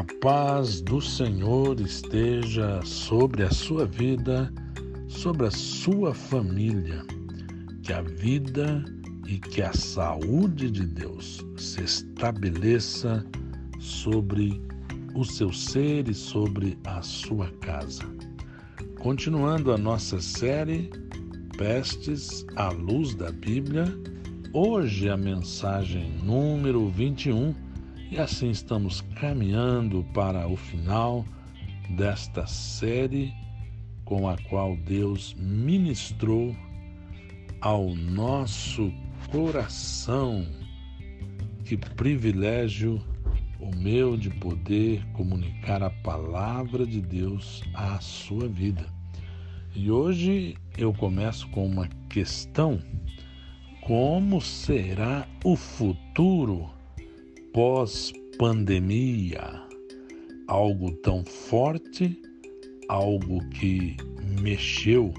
A paz do Senhor esteja sobre a sua vida, sobre a sua família. Que a vida e que a saúde de Deus se estabeleça sobre o seu ser e sobre a sua casa. Continuando a nossa série Pestes à luz da Bíblia, hoje a mensagem número 21 e assim estamos caminhando para o final desta série com a qual Deus ministrou ao nosso coração. Que privilégio o meu de poder comunicar a palavra de Deus à sua vida. E hoje eu começo com uma questão: como será o futuro? Pós-pandemia, algo tão forte, algo que mexeu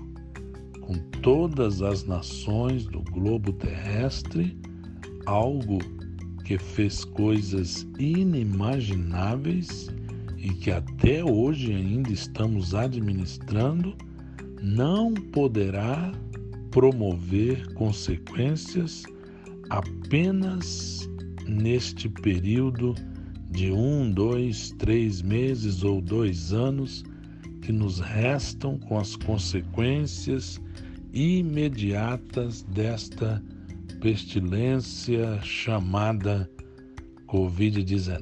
com todas as nações do globo terrestre, algo que fez coisas inimagináveis e que até hoje ainda estamos administrando, não poderá promover consequências apenas neste período de um, dois, três meses ou dois anos que nos restam com as consequências imediatas desta pestilência chamada Covid-19.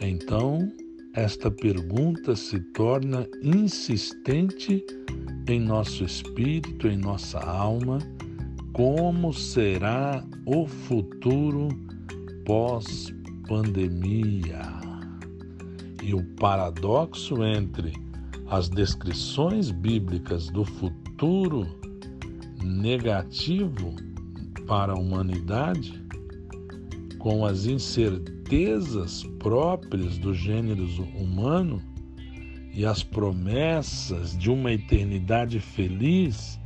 Então, esta pergunta se torna insistente em nosso espírito, em nossa alma como será o futuro pós-pandemia. E o paradoxo entre as descrições bíblicas do futuro negativo para a humanidade, com as incertezas próprias do gênero humano e as promessas de uma eternidade feliz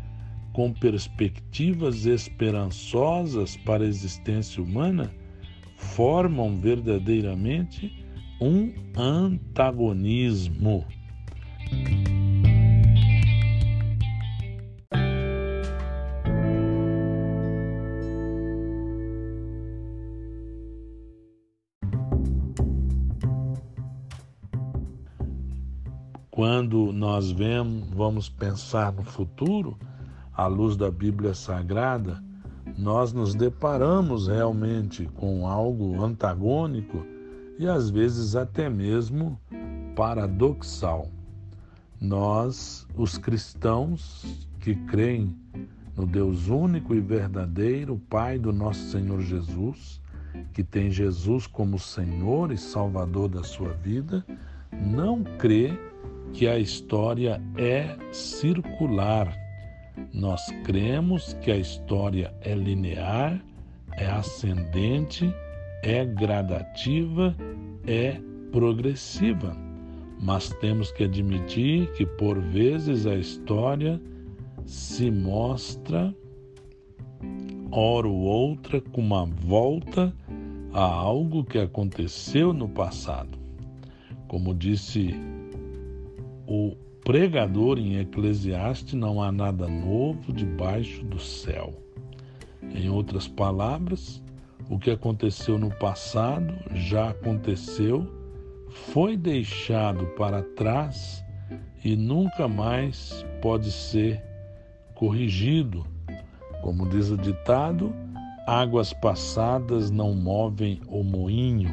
com perspectivas esperançosas para a existência humana, formam verdadeiramente um antagonismo. Quando nós vemos, vamos pensar no futuro, à luz da Bíblia Sagrada, nós nos deparamos realmente com algo antagônico e às vezes até mesmo paradoxal. Nós, os cristãos que creem no Deus único e verdadeiro, Pai do nosso Senhor Jesus, que tem Jesus como Senhor e Salvador da sua vida, não crê que a história é circular nós cremos que a história é linear, é ascendente, é gradativa, é progressiva. Mas temos que admitir que por vezes a história se mostra, hora ou outra, com uma volta a algo que aconteceu no passado. Como disse o pregador em Eclesiastes, não há nada novo debaixo do céu. Em outras palavras, o que aconteceu no passado já aconteceu, foi deixado para trás e nunca mais pode ser corrigido. Como diz o ditado, águas passadas não movem o moinho.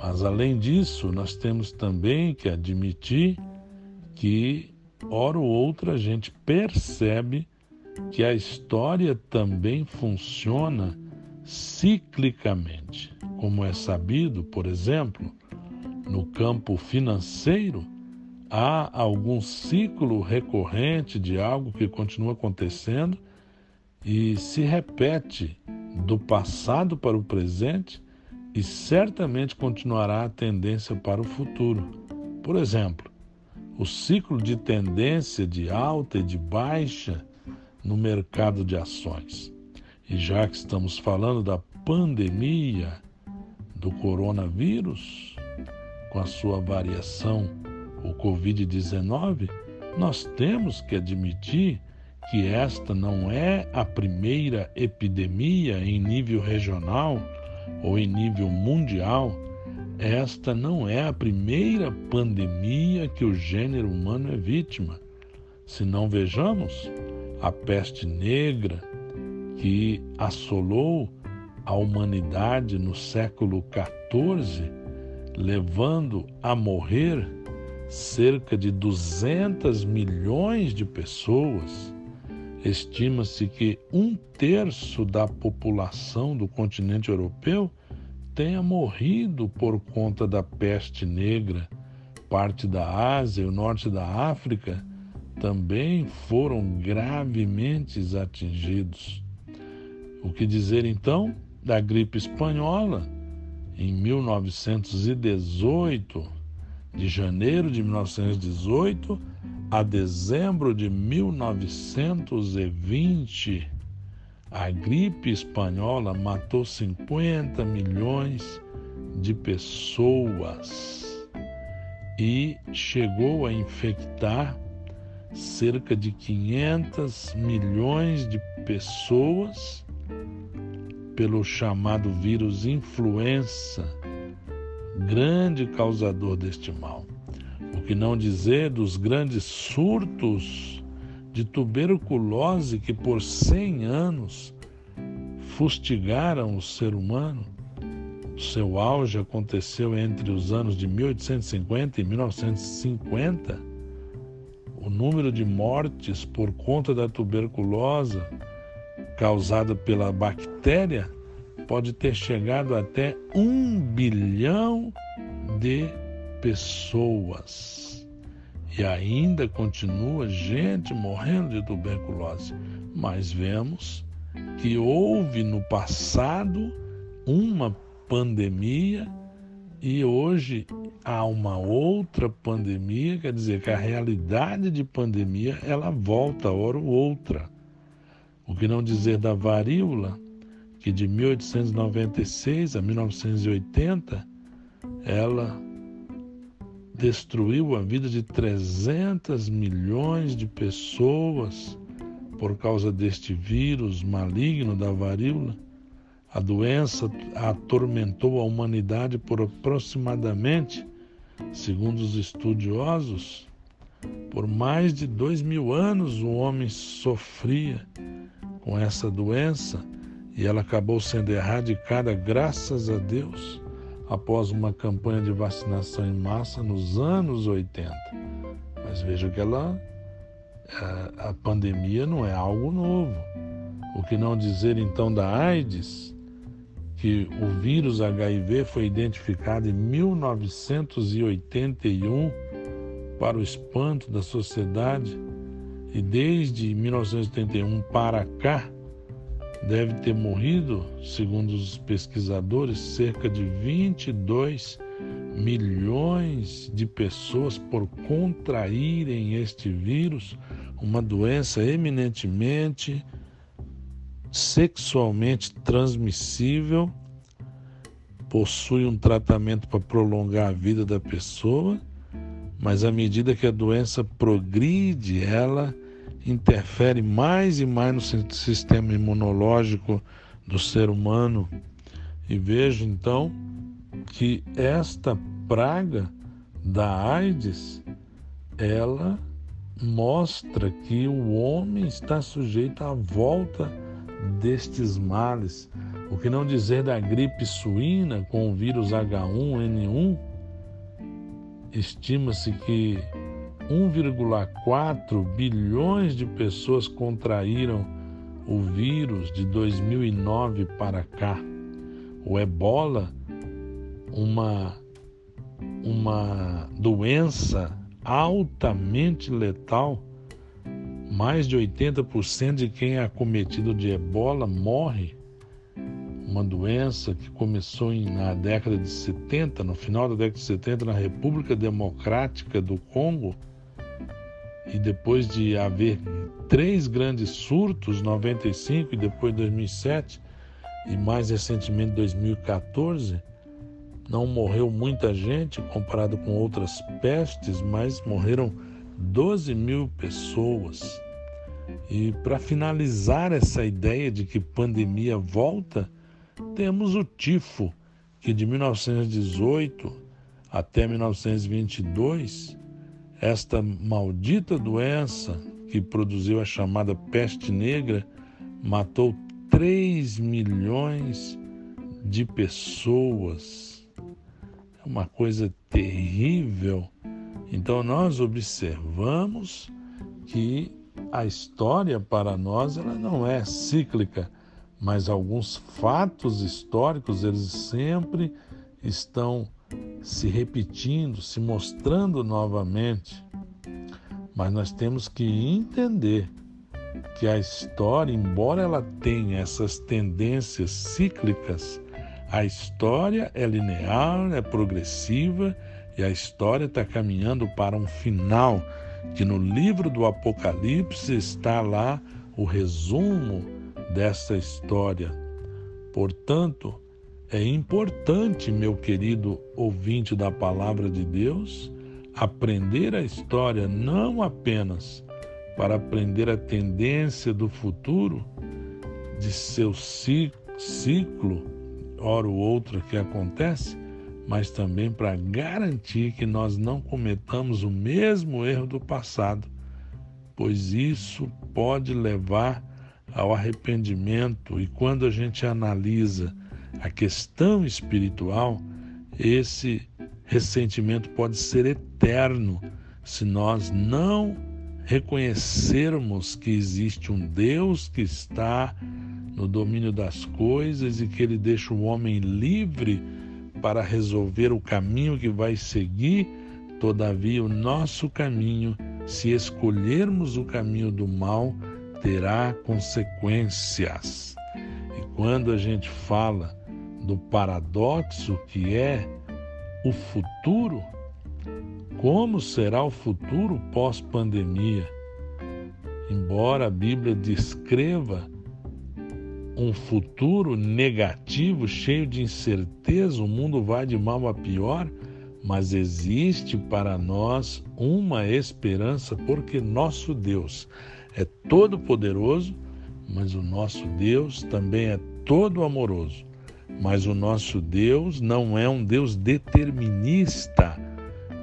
Mas além disso, nós temos também que admitir que, hora ou outra, a gente percebe que a história também funciona ciclicamente. Como é sabido, por exemplo, no campo financeiro, há algum ciclo recorrente de algo que continua acontecendo e se repete do passado para o presente e certamente continuará a tendência para o futuro. Por exemplo, o ciclo de tendência de alta e de baixa no mercado de ações. E já que estamos falando da pandemia do coronavírus, com a sua variação, o Covid-19, nós temos que admitir que esta não é a primeira epidemia em nível regional ou em nível mundial. Esta não é a primeira pandemia que o gênero humano é vítima. Se não vejamos a peste negra que assolou a humanidade no século XIV, levando a morrer cerca de 200 milhões de pessoas. Estima-se que um terço da população do continente europeu tenha morrido por conta da peste negra. Parte da Ásia e o norte da África também foram gravemente atingidos. O que dizer então da gripe espanhola, em 1918, de janeiro de 1918 a dezembro de 1920, a gripe espanhola matou 50 milhões de pessoas e chegou a infectar cerca de 500 milhões de pessoas pelo chamado vírus influenza, grande causador deste mal. O que não dizer dos grandes surtos de tuberculose que por 100 anos fustigaram o ser humano. Seu auge aconteceu entre os anos de 1850 e 1950. O número de mortes por conta da tuberculose causada pela bactéria pode ter chegado até um bilhão de pessoas. E ainda continua gente morrendo de tuberculose. Mas vemos que houve no passado uma pandemia e hoje há uma outra pandemia, quer dizer que a realidade de pandemia ela volta hora ou outra. O que não dizer da varíola, que de 1896 a 1980 ela destruiu a vida de 300 milhões de pessoas por causa deste vírus maligno da varíola. A doença atormentou a humanidade por aproximadamente, segundo os estudiosos, por mais de dois mil anos o homem sofria com essa doença e ela acabou sendo erradicada, graças a Deus, após uma campanha de vacinação em massa nos anos 80. Mas veja que ela, a, a pandemia não é algo novo. O que não dizer então da AIDS, que o vírus HIV foi identificado em 1981 para o espanto da sociedade e desde 1981 para cá deve ter morrido, segundo os pesquisadores, cerca de 22 milhões de pessoas por contraírem este vírus, uma doença eminentemente sexualmente transmissível, possui um tratamento para prolongar a vida da pessoa mas à medida que a doença progride, ela interfere mais e mais no sistema imunológico do ser humano. E vejo então que esta praga da AIDS, ela mostra que o homem está sujeito à volta destes males. O que não dizer da gripe suína com o vírus H1N1, Estima-se que 1,4 bilhões de pessoas contraíram o vírus de 2009 para cá. O ebola, uma, uma doença altamente letal, mais de 80% de quem é acometido de ebola morre uma doença que começou na década de 70, no final da década de 70, na República Democrática do Congo, e depois de haver três grandes surtos, 95 e depois 2007, e mais recentemente 2014, não morreu muita gente comparado com outras pestes, mas morreram 12 mil pessoas. E para finalizar essa ideia de que pandemia volta, temos o tifo, que de 1918 até 1922, esta maldita doença que produziu a chamada peste negra matou 3 milhões de pessoas. É uma coisa terrível. Então nós observamos que a história para nós ela não é cíclica, mas alguns fatos históricos eles sempre estão se repetindo, se mostrando novamente. Mas nós temos que entender que a história, embora ela tenha essas tendências cíclicas, a história é linear, é progressiva e a história está caminhando para um final que no livro do Apocalipse está lá o resumo dessa história. Portanto, é importante, meu querido ouvinte da palavra de Deus, aprender a história não apenas para aprender a tendência do futuro, de seu ciclo, hora ou outra que acontece, mas também para garantir que nós não cometamos o mesmo erro do passado, pois isso pode levar ao arrependimento. E quando a gente analisa a questão espiritual, esse ressentimento pode ser eterno se nós não reconhecermos que existe um Deus que está no domínio das coisas e que ele deixa o homem livre para resolver o caminho que vai seguir, todavia o nosso caminho, se escolhermos o caminho do mal, terá consequências. E quando a gente fala do paradoxo que é o futuro, como será o futuro pós-pandemia? Embora a Bíblia descreva um futuro negativo, cheio de incerteza, o mundo vai de mal a pior, mas existe para nós uma esperança, porque nosso Deus é todo poderoso, mas o nosso Deus também é todo amoroso. Mas o nosso Deus não é um Deus determinista,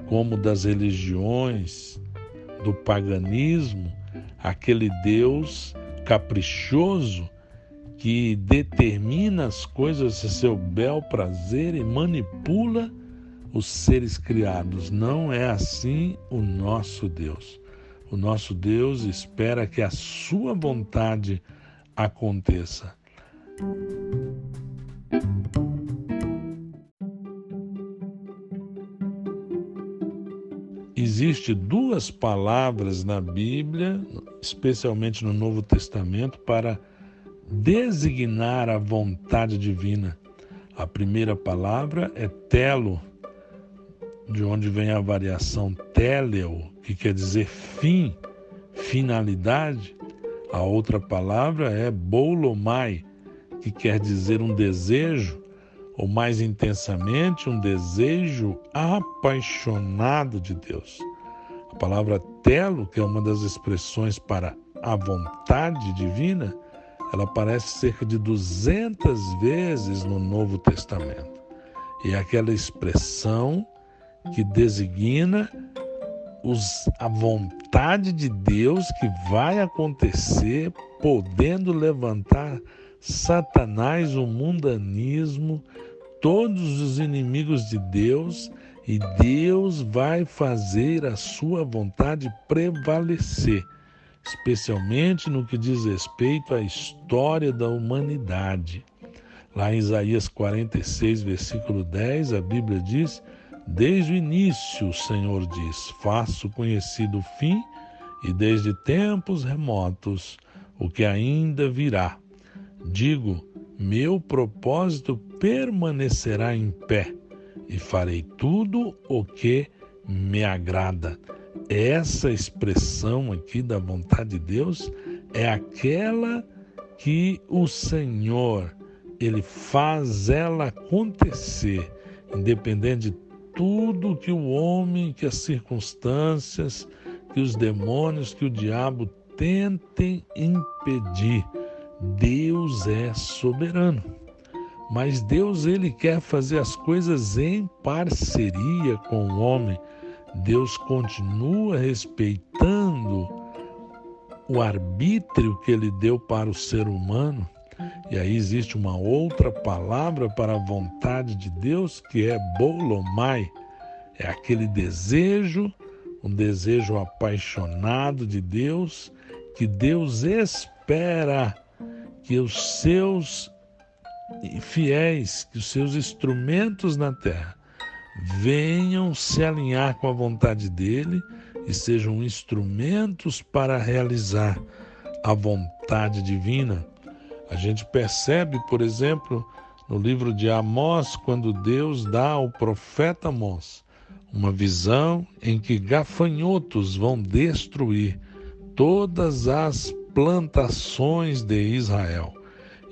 como das religiões, do paganismo, aquele Deus caprichoso que determina as coisas a seu bel prazer e manipula os seres criados. Não é assim o nosso Deus. O nosso Deus espera que a sua vontade aconteça. Existe duas palavras na Bíblia, especialmente no Novo Testamento, para designar a vontade divina. A primeira palavra é telo, de onde vem a variação teleo, que quer dizer fim, finalidade. A outra palavra é bolomai, que quer dizer um desejo, ou mais intensamente, um desejo apaixonado de Deus. A palavra telo, que é uma das expressões para a vontade divina, ela aparece cerca de 200 vezes no Novo Testamento. E é aquela expressão que designa os, a vontade de Deus que vai acontecer, podendo levantar Satanás, o mundanismo, todos os inimigos de Deus, e Deus vai fazer a sua vontade prevalecer especialmente no que diz respeito à história da humanidade. Lá em Isaías 46, versículo 10, a Bíblia diz: Desde o início, o Senhor diz: Faço conhecido o fim, e desde tempos remotos o que ainda virá. Digo: Meu propósito permanecerá em pé, e farei tudo o que me agrada. Essa expressão aqui da vontade de Deus é aquela que o Senhor ele faz ela acontecer independente de tudo que o homem, que as circunstâncias, que os demônios, que o diabo tentem impedir. Deus é soberano. Mas Deus ele quer fazer as coisas em parceria com o homem. Deus continua respeitando o arbítrio que ele deu para o ser humano. E aí existe uma outra palavra para a vontade de Deus que é bolomai. É aquele desejo, um desejo apaixonado de Deus, que Deus espera que os seus fiéis, que os seus instrumentos na terra venham se alinhar com a vontade dele e sejam instrumentos para realizar a vontade divina. A gente percebe, por exemplo, no livro de Amós, quando Deus dá ao profeta Amós uma visão em que gafanhotos vão destruir todas as plantações de Israel.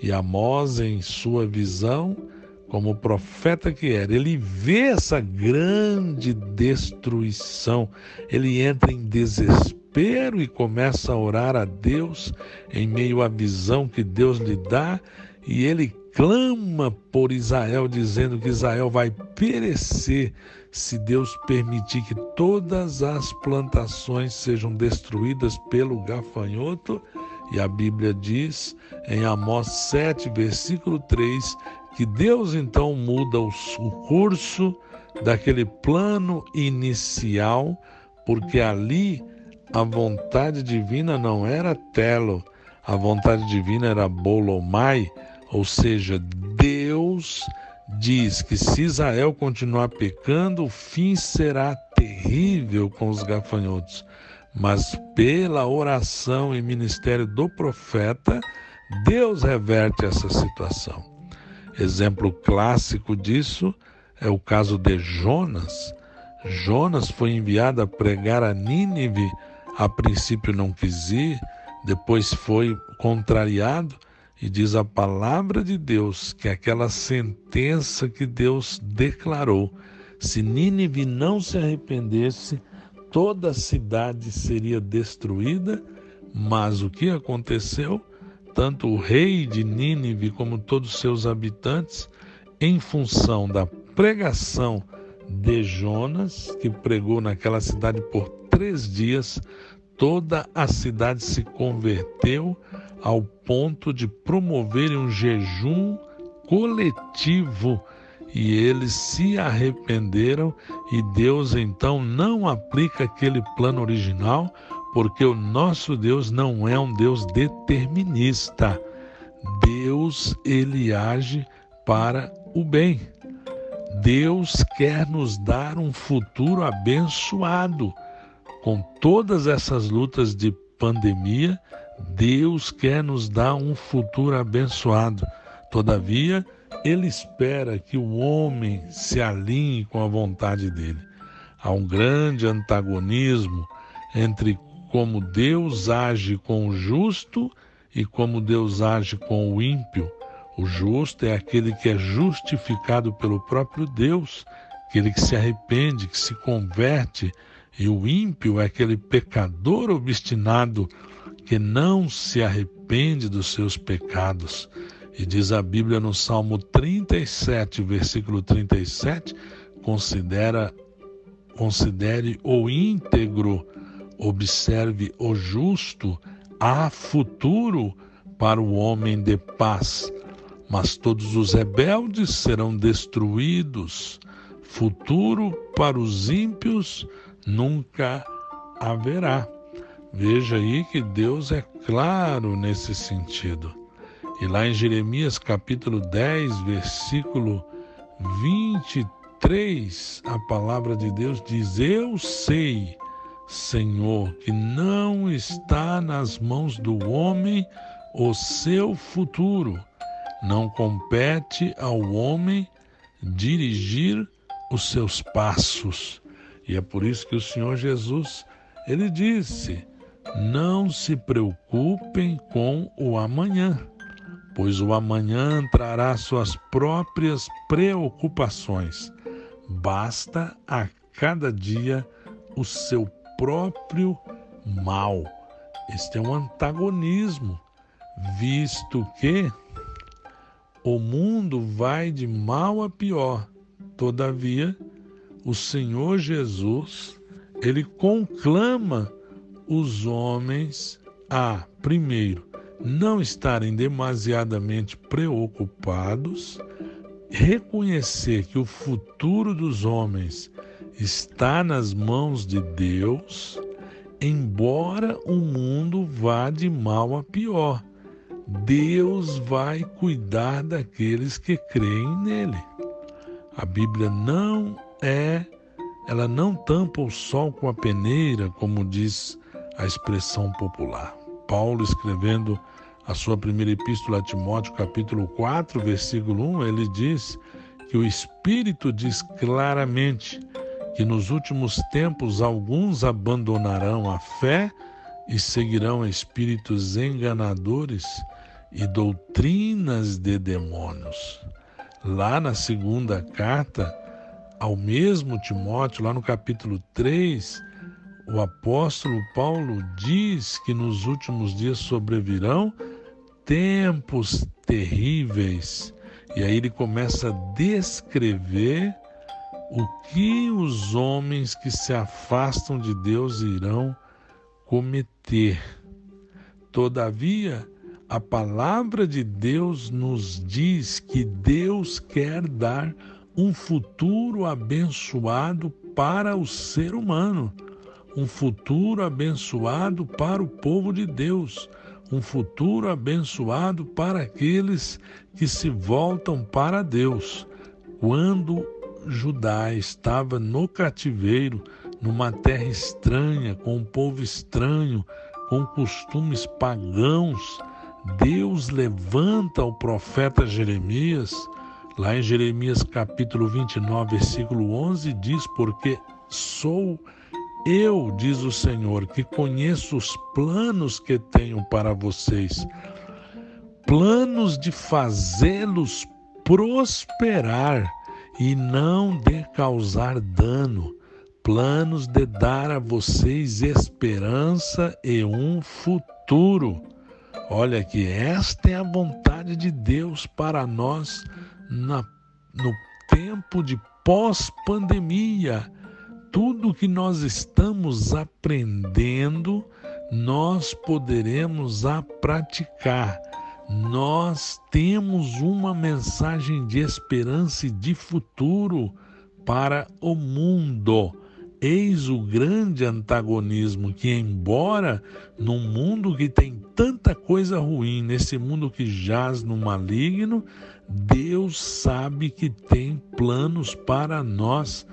E Amós, em sua visão, como profeta que era, ele vê essa grande destruição, ele entra em desespero e começa a orar a Deus em meio à visão que Deus lhe dá, e ele clama por Israel, dizendo que Israel vai perecer se Deus permitir que todas as plantações sejam destruídas pelo gafanhoto. E a Bíblia diz em Amós 7, versículo 3, que Deus então muda o curso daquele plano inicial, porque ali a vontade divina não era telo, a vontade divina era bolomai, ou seja, Deus diz que se Israel continuar pecando, o fim será terrível com os gafanhotos. Mas pela oração e ministério do profeta, Deus reverte essa situação. Exemplo clássico disso é o caso de Jonas. Jonas foi enviado a pregar a Nínive, a princípio não quis ir, depois foi contrariado, e diz a palavra de Deus que aquela sentença que Deus declarou, se Nínive não se arrependesse, toda a cidade seria destruída, mas o que aconteceu? tanto o rei de Nínive como todos seus habitantes, em função da pregação de Jonas, que pregou naquela cidade por três dias, toda a cidade se converteu ao ponto de promoverem um jejum coletivo e eles se arrependeram e Deus então não aplica aquele plano original, porque o nosso Deus não é um Deus determinista. Deus, ele age para o bem. Deus quer nos dar um futuro abençoado. Com todas essas lutas de pandemia, Deus quer nos dar um futuro abençoado. Todavia, ele espera que o homem se alinhe com a vontade dele. Há um grande antagonismo entre como Deus age com o justo e como Deus age com o ímpio. O justo é aquele que é justificado pelo próprio Deus, aquele que se arrepende, que se converte, e o ímpio é aquele pecador obstinado que não se arrepende dos seus pecados. E diz a Bíblia no Salmo 37, versículo 37, considera considere o íntegro Observe o justo, há futuro para o homem de paz, mas todos os rebeldes serão destruídos. Futuro para os ímpios nunca haverá. Veja aí que Deus é claro nesse sentido. E lá em Jeremias capítulo 10, versículo 23, a palavra de Deus diz: Eu sei Senhor, que não está nas mãos do homem o seu futuro. Não compete ao homem dirigir os seus passos. E é por isso que o Senhor Jesus, ele disse: Não se preocupem com o amanhã, pois o amanhã trará suas próprias preocupações. basta a cada dia o seu próprio mal. Este é um antagonismo, visto que o mundo vai de mal a pior. Todavia, o Senhor Jesus, ele conclama os homens a, primeiro, não estarem demasiadamente preocupados, reconhecer que o futuro dos homens está nas mãos de Deus, embora o mundo vá de mal a pior. Deus vai cuidar daqueles que creem nele. A Bíblia não é, ela não tampa o sol com a peneira, como diz a expressão popular. Paulo escrevendo a sua primeira epístola a Timóteo, capítulo 4, versículo 1, ele diz que o Espírito diz claramente que nos últimos tempos alguns abandonarão a fé e seguirão espíritos enganadores e doutrinas de demônios. Lá na segunda carta ao mesmo Timóteo, lá no capítulo 3, o apóstolo Paulo diz que nos últimos dias sobrevirão tempos terríveis. E aí ele começa a descrever o que os homens que se afastam de Deus irão cometer. Todavia, a palavra de Deus nos diz que Deus quer dar um futuro abençoado para o ser humano, um futuro abençoado para o povo de Deus, um futuro abençoado para aqueles que se voltam para Deus. Quando Judá estava no cativeiro, numa terra estranha, com um povo estranho, com costumes pagãos, Deus levanta o profeta Jeremias, lá em Jeremias capítulo 29, versículo 11, diz: Porque sou eu, diz o Senhor, que conheço os planos que tenho para vocês, planos de fazê-los prosperar e não de causar dano, planos de dar a vocês esperança e um futuro. Olha que esta é a vontade de Deus para nós na, no tempo de pós-pandemia. Tudo que nós estamos aprendendo, nós poderemos a praticar. Nós temos uma mensagem de esperança e de futuro para o mundo. Eis o grande antagonismo que, embora num mundo que tem tanta coisa ruim, nesse mundo que jaz no maligno, Deus sabe que tem planos para nós,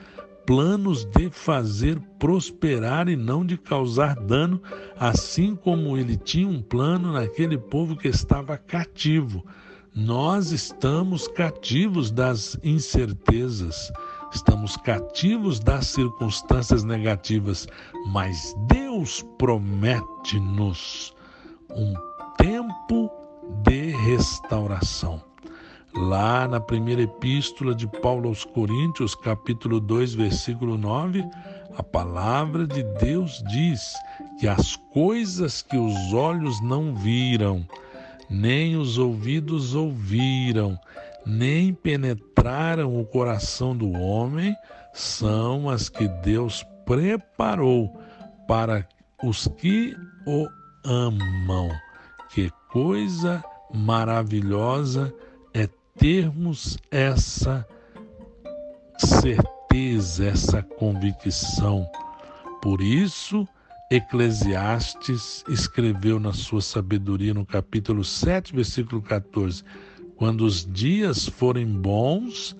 planos de fazer prosperar e não de causar dano, assim como ele tinha um plano naquele povo que estava cativo. Nós estamos cativos das incertezas estamos cativos das circunstâncias negativas, mas Deus promete-nos um tempo de restauração. Lá na primeira epístola de Paulo aos Coríntios, capítulo 2, versículo 9, a palavra de Deus diz que as coisas que os olhos não viram, nem os ouvidos ouviram, nem penetraram o coração do homem, são as que Deus preparou para os que o amam. Que coisa maravilhosa termos essa certeza, essa convicção. Por isso, Eclesiastes escreveu na sua sabedoria, no capítulo 7, versículo 14: quando os dias forem bons,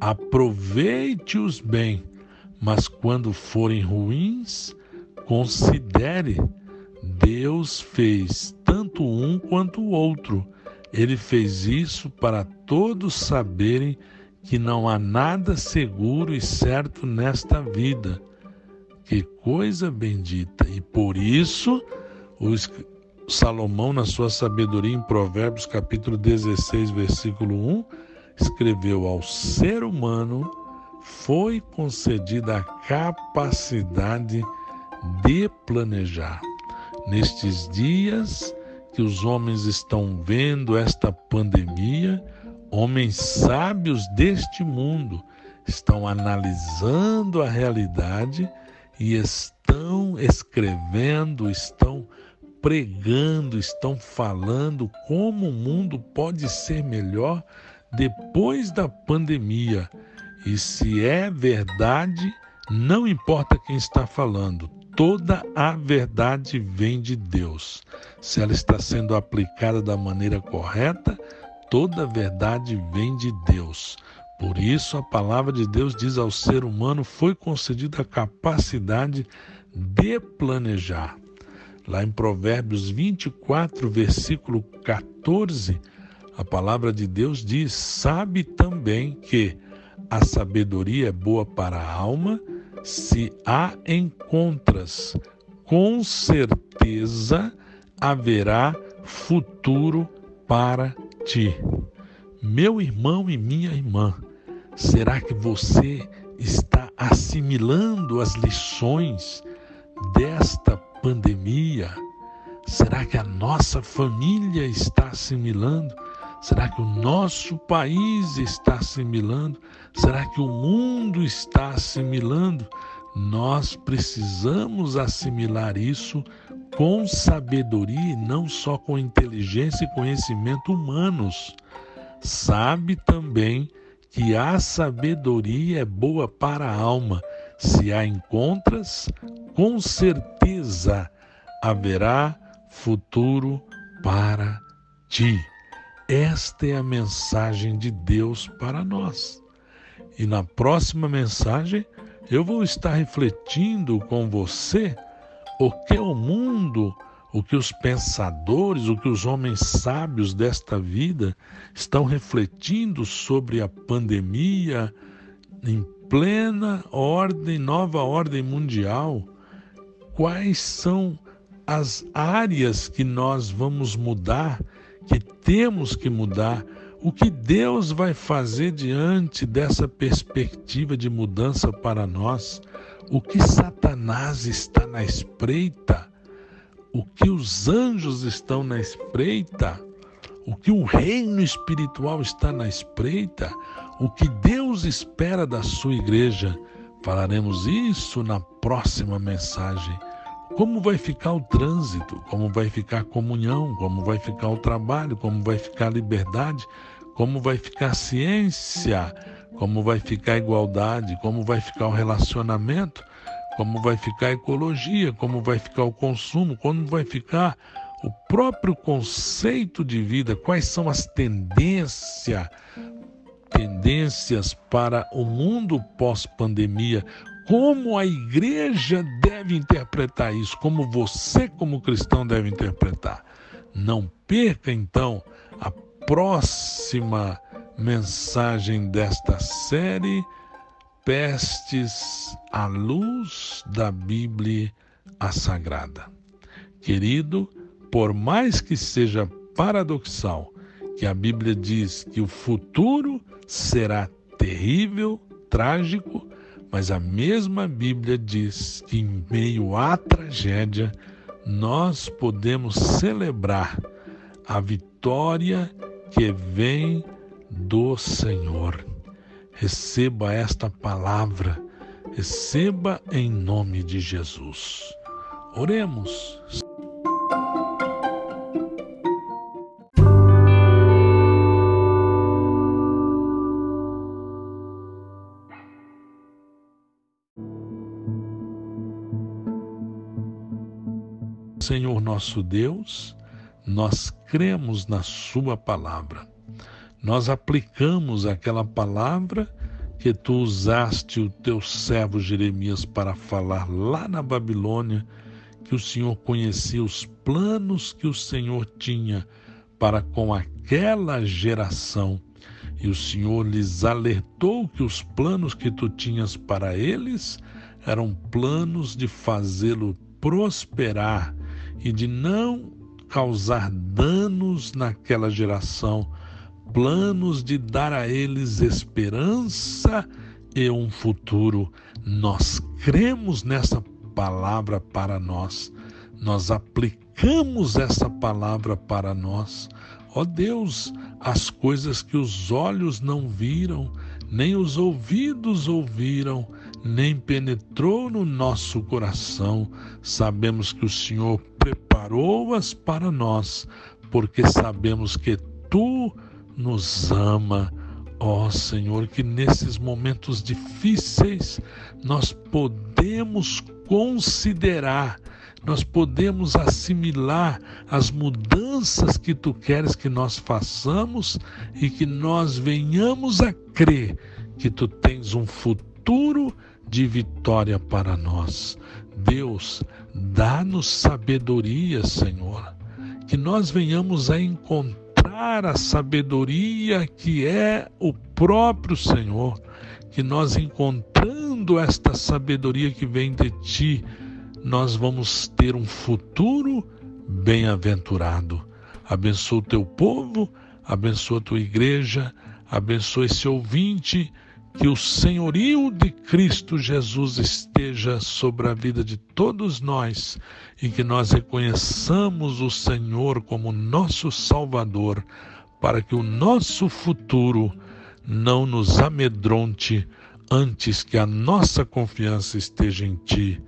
aproveite-os bem, mas quando forem ruins, considere. Deus fez tanto um quanto o outro. Ele fez isso para todos saberem que não há nada seguro e certo nesta vida. Que coisa bendita! E por isso, Salomão, na sua sabedoria, em Provérbios, capítulo 16, versículo 1, escreveu: Ao ser humano foi concedida a capacidade de planejar. Nestes dias que os homens estão vendo esta pandemia, homens sábios deste mundo estão analisando a realidade e estão escrevendo, estão pregando, estão falando como o mundo pode ser melhor depois da pandemia. E se é verdade, não importa quem está falando, toda a verdade vem de Deus. Se ela está sendo aplicada da maneira correta, toda a verdade vem de Deus. Por isso, a palavra de Deus diz ao ser humano foi concedida a capacidade de planejar. Lá em Provérbios 24, versículo 14, a palavra de Deus diz: Sabe também que a sabedoria é boa para a alma, se a encontras, com certeza haverá futuro para ti. Meu irmão e minha irmã, será que você está assimilando as lições desta pandemia? Será que a nossa família está assimilando? Será que o nosso país está assimilando? Será que o mundo está assimilando? Nós precisamos assimilar isso com sabedoria e não só com inteligência e conhecimento humanos. Sabe também que a sabedoria é boa para a alma. Se a encontras, com certeza haverá futuro para ti. Esta é a mensagem de Deus para nós. E na próxima mensagem eu vou estar refletindo com você o que o mundo, o que os pensadores, o que os homens sábios desta vida estão refletindo sobre a pandemia em plena ordem, nova ordem mundial. Quais são as áreas que nós vamos mudar que temos que mudar. O que Deus vai fazer diante dessa perspectiva de mudança para nós? O que Satanás está na espreita? O que os anjos estão na espreita? O que o reino espiritual está na espreita? O que Deus espera da sua igreja? Falaremos isso na próxima mensagem. Como vai ficar o trânsito? Como vai ficar a comunhão? Como vai ficar o trabalho? Como vai ficar a liberdade? Como vai ficar a ciência? Como vai ficar a igualdade? Como vai ficar o relacionamento? Como vai ficar a ecologia? Como vai ficar o consumo? Como vai ficar o próprio conceito de vida? Quais são as tendências? Tendências para o mundo pós-pandemia, como a igreja deve interpretar isso, como você, como cristão, deve interpretar. Não perca então próxima mensagem desta série, Pestes à luz da Bíblia a Sagrada. Querido, por mais que seja paradoxal, que a Bíblia diz que o futuro será terrível, trágico, mas a mesma Bíblia diz que em meio à tragédia nós podemos celebrar a vitória que vem do Senhor. Receba esta palavra, receba em nome de Jesus. Oremos. Senhor nosso Deus, nós cremos na Sua palavra. Nós aplicamos aquela palavra que tu usaste o teu servo Jeremias para falar lá na Babilônia, que o Senhor conhecia os planos que o Senhor tinha para com aquela geração. E o Senhor lhes alertou que os planos que tu tinhas para eles eram planos de fazê-lo prosperar e de não causar danos naquela geração, planos de dar a eles esperança e um futuro. Nós cremos nessa palavra para nós, nós aplicamos essa palavra para nós. Ó oh Deus, as coisas que os olhos não viram, nem os ouvidos ouviram, nem penetrou no nosso coração, sabemos que o Senhor preparou-as para nós, porque sabemos que tu nos ama. Ó oh, Senhor, que nesses momentos difíceis nós podemos considerar, nós podemos assimilar as mudanças que tu queres que nós façamos e que nós venhamos a crer que tu tens um futuro de vitória para nós. Deus, dá-nos sabedoria, Senhor, que nós venhamos a encontrar a sabedoria que é o próprio Senhor, que nós encontrando esta sabedoria que vem de ti, nós vamos ter um futuro bem-aventurado. Abençoa o teu povo, abençoa a tua igreja, abençoa esse ouvinte que o senhorio de Cristo Jesus esteja sobre a vida de todos nós e que nós reconheçamos o Senhor como nosso Salvador, para que o nosso futuro não nos amedronte antes que a nossa confiança esteja em Ti.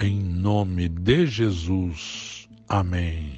Em nome de Jesus. Amém.